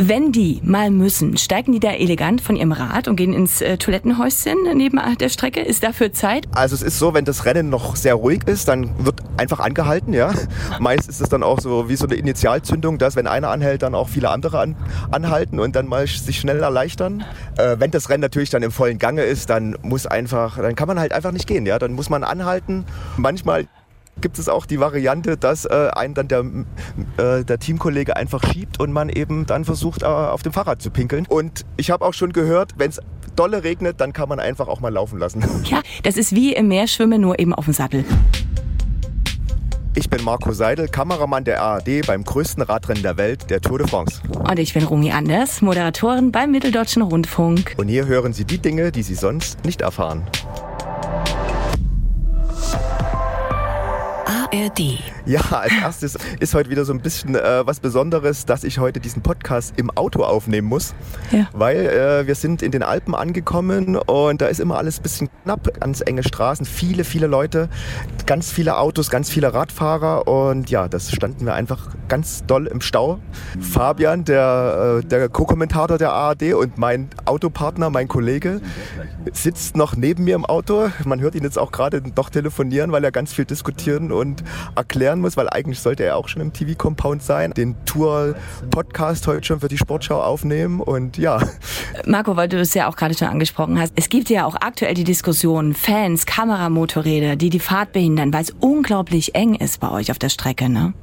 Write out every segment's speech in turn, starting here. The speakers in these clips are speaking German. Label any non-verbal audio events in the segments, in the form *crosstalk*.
Wenn die mal müssen, steigen die da elegant von ihrem Rad und gehen ins äh, Toilettenhäuschen neben der Strecke? Ist dafür Zeit? Also es ist so, wenn das Rennen noch sehr ruhig ist, dann wird einfach angehalten, ja. *laughs* Meist ist es dann auch so wie so eine Initialzündung, dass wenn einer anhält, dann auch viele andere an, anhalten und dann mal sich schnell erleichtern. Äh, wenn das Rennen natürlich dann im vollen Gange ist, dann muss einfach, dann kann man halt einfach nicht gehen, ja. Dann muss man anhalten. Manchmal gibt es auch die Variante, dass äh, einen dann der, äh, der Teamkollege einfach schiebt und man eben dann versucht, äh, auf dem Fahrrad zu pinkeln. Und ich habe auch schon gehört, wenn es dolle regnet, dann kann man einfach auch mal laufen lassen. *laughs* Ja, das ist wie im Meerschwimmen, nur eben auf dem Sattel. Ich bin Marco Seidel, Kameramann der ARD beim größten Radrennen der Welt, der Tour de France. Und ich bin Rumi Anders, Moderatorin beim Mitteldeutschen Rundfunk. Und hier hören Sie die Dinge, die Sie sonst nicht erfahren. ARD. Ja, als erstes ist heute wieder so ein bisschen äh, was Besonderes, dass ich heute diesen Podcast im Auto aufnehmen muss. Ja. Weil äh, wir sind in den Alpen angekommen und da ist immer alles ein bisschen knapp, ganz enge Straßen, viele, viele Leute, ganz viele Autos, ganz viele Radfahrer und ja, das standen wir einfach ganz doll im Stau. Fabian, der, äh, der Co-Kommentator der ARD und mein Autopartner, mein Kollege, sitzt noch neben mir im Auto. Man hört ihn jetzt auch gerade noch telefonieren, weil er ganz viel diskutieren und erklären muss, weil eigentlich sollte er auch schon im TV-Compound sein, den Tour-Podcast heute schon für die Sportschau aufnehmen und ja. Marco, weil du es ja auch gerade schon angesprochen hast, es gibt ja auch aktuell die Diskussion, Fans, Kameramotorräder, die die Fahrt behindern, weil es unglaublich eng ist bei euch auf der Strecke, ne?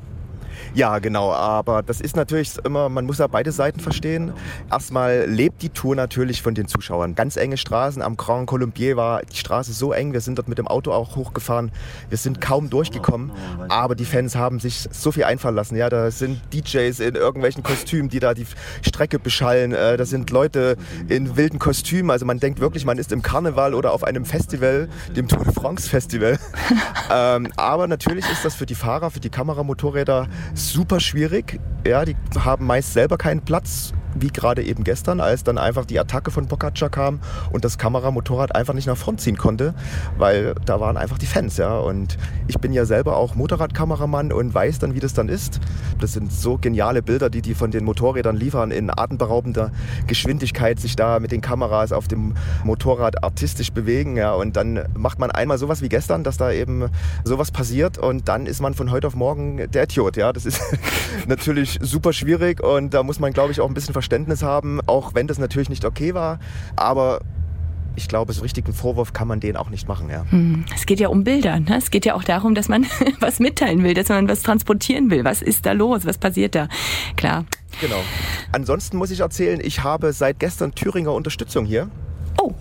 Ja, genau. Aber das ist natürlich immer, man muss ja beide Seiten verstehen. Erstmal lebt die Tour natürlich von den Zuschauern. Ganz enge Straßen. Am Grand Colombier war die Straße so eng. Wir sind dort mit dem Auto auch hochgefahren. Wir sind kaum durchgekommen. Aber die Fans haben sich so viel einfallen lassen. Ja, da sind DJs in irgendwelchen Kostümen, die da die Strecke beschallen. Äh, da sind Leute in wilden Kostümen. Also man denkt wirklich, man ist im Karneval oder auf einem Festival, dem Tour de France Festival. *laughs* ähm, aber natürlich ist das für die Fahrer, für die Kameramotorräder super schwierig. Ja, die haben meist selber keinen Platz wie gerade eben gestern, als dann einfach die Attacke von Pogacar kam und das Kameramotorrad einfach nicht nach vorn ziehen konnte, weil da waren einfach die Fans, ja. Und ich bin ja selber auch Motorradkameramann und weiß dann, wie das dann ist. Das sind so geniale Bilder, die die von den Motorrädern liefern, in atemberaubender Geschwindigkeit sich da mit den Kameras auf dem Motorrad artistisch bewegen, ja. Und dann macht man einmal sowas wie gestern, dass da eben sowas passiert und dann ist man von heute auf morgen der Idiot, ja. Das ist *laughs* natürlich super schwierig und da muss man, glaube ich, auch ein bisschen verstehen, Verständnis haben, auch wenn das natürlich nicht okay war. Aber ich glaube, so richtigen Vorwurf kann man denen auch nicht machen. Ja. Hm, es geht ja um Bilder. Ne? Es geht ja auch darum, dass man *laughs* was mitteilen will, dass man was transportieren will. Was ist da los? Was passiert da? Klar. Genau. Ansonsten muss ich erzählen, ich habe seit gestern Thüringer Unterstützung hier. Oh.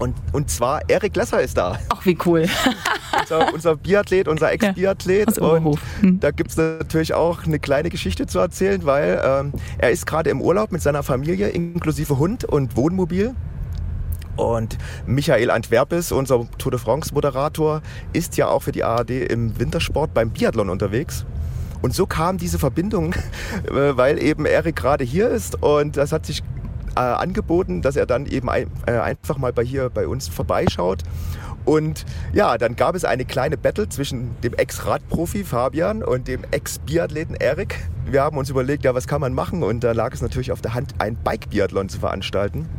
Und, und zwar Erik Lesser ist da. Ach, wie cool. *laughs* unser, unser Biathlet, unser Ex-Biathlet. Ja, und hm. da gibt es natürlich auch eine kleine Geschichte zu erzählen, weil ähm, er ist gerade im Urlaub mit seiner Familie inklusive Hund und Wohnmobil. Und Michael Antwerpes, unser Tour de France-Moderator, ist ja auch für die ARD im Wintersport beim Biathlon unterwegs. Und so kam diese Verbindung, *laughs* äh, weil eben Erik gerade hier ist und das hat sich äh, angeboten, dass er dann eben ein, äh, einfach mal bei hier bei uns vorbeischaut. Und ja, dann gab es eine kleine Battle zwischen dem Ex-Radprofi Fabian und dem Ex-Biathleten Erik. Wir haben uns überlegt, ja, was kann man machen? Und da lag es natürlich auf der Hand, ein Bike-Biathlon zu veranstalten. *laughs*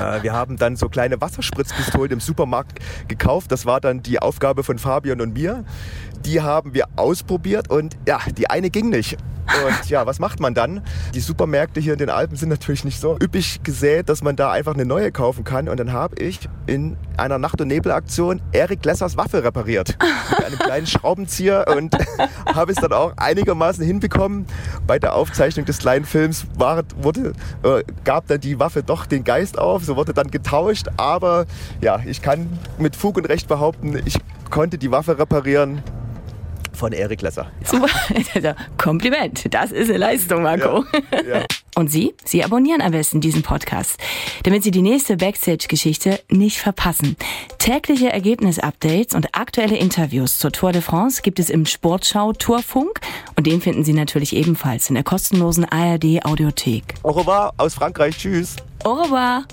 Äh, wir haben dann so kleine Wasserspritzpistolen im Supermarkt gekauft. Das war dann die Aufgabe von Fabian und mir. Die haben wir ausprobiert und ja, die eine ging nicht. Und ja, was macht man dann? Die Supermärkte hier in den Alpen sind natürlich nicht so üppig gesät, dass man da einfach eine neue kaufen kann. Und dann habe ich in einer Nacht- und Nebelaktion Erik Lessers Waffe repariert. Mit einem kleinen Schraubenzieher und *laughs* habe es dann auch einigermaßen hinbekommen. Bei der Aufzeichnung des kleinen Films war, wurde, äh, gab dann die Waffe doch den Geist auf. So wurde dann getauscht. Aber ja, ich kann mit Fug und Recht behaupten, ich konnte die Waffe reparieren von Erik Lesser. Super. Kompliment. Das ist eine Leistung, Marco. Ja, ja. Und Sie? Sie abonnieren am besten diesen Podcast, damit Sie die nächste Backstage-Geschichte nicht verpassen. Tägliche Ergebnisupdates und aktuelle Interviews zur Tour de France gibt es im Sportschau Tourfunk und den finden Sie natürlich ebenfalls in der kostenlosen ARD Audiothek. Au revoir aus Frankreich. Tschüss. Au revoir.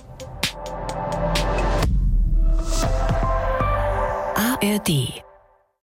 ARD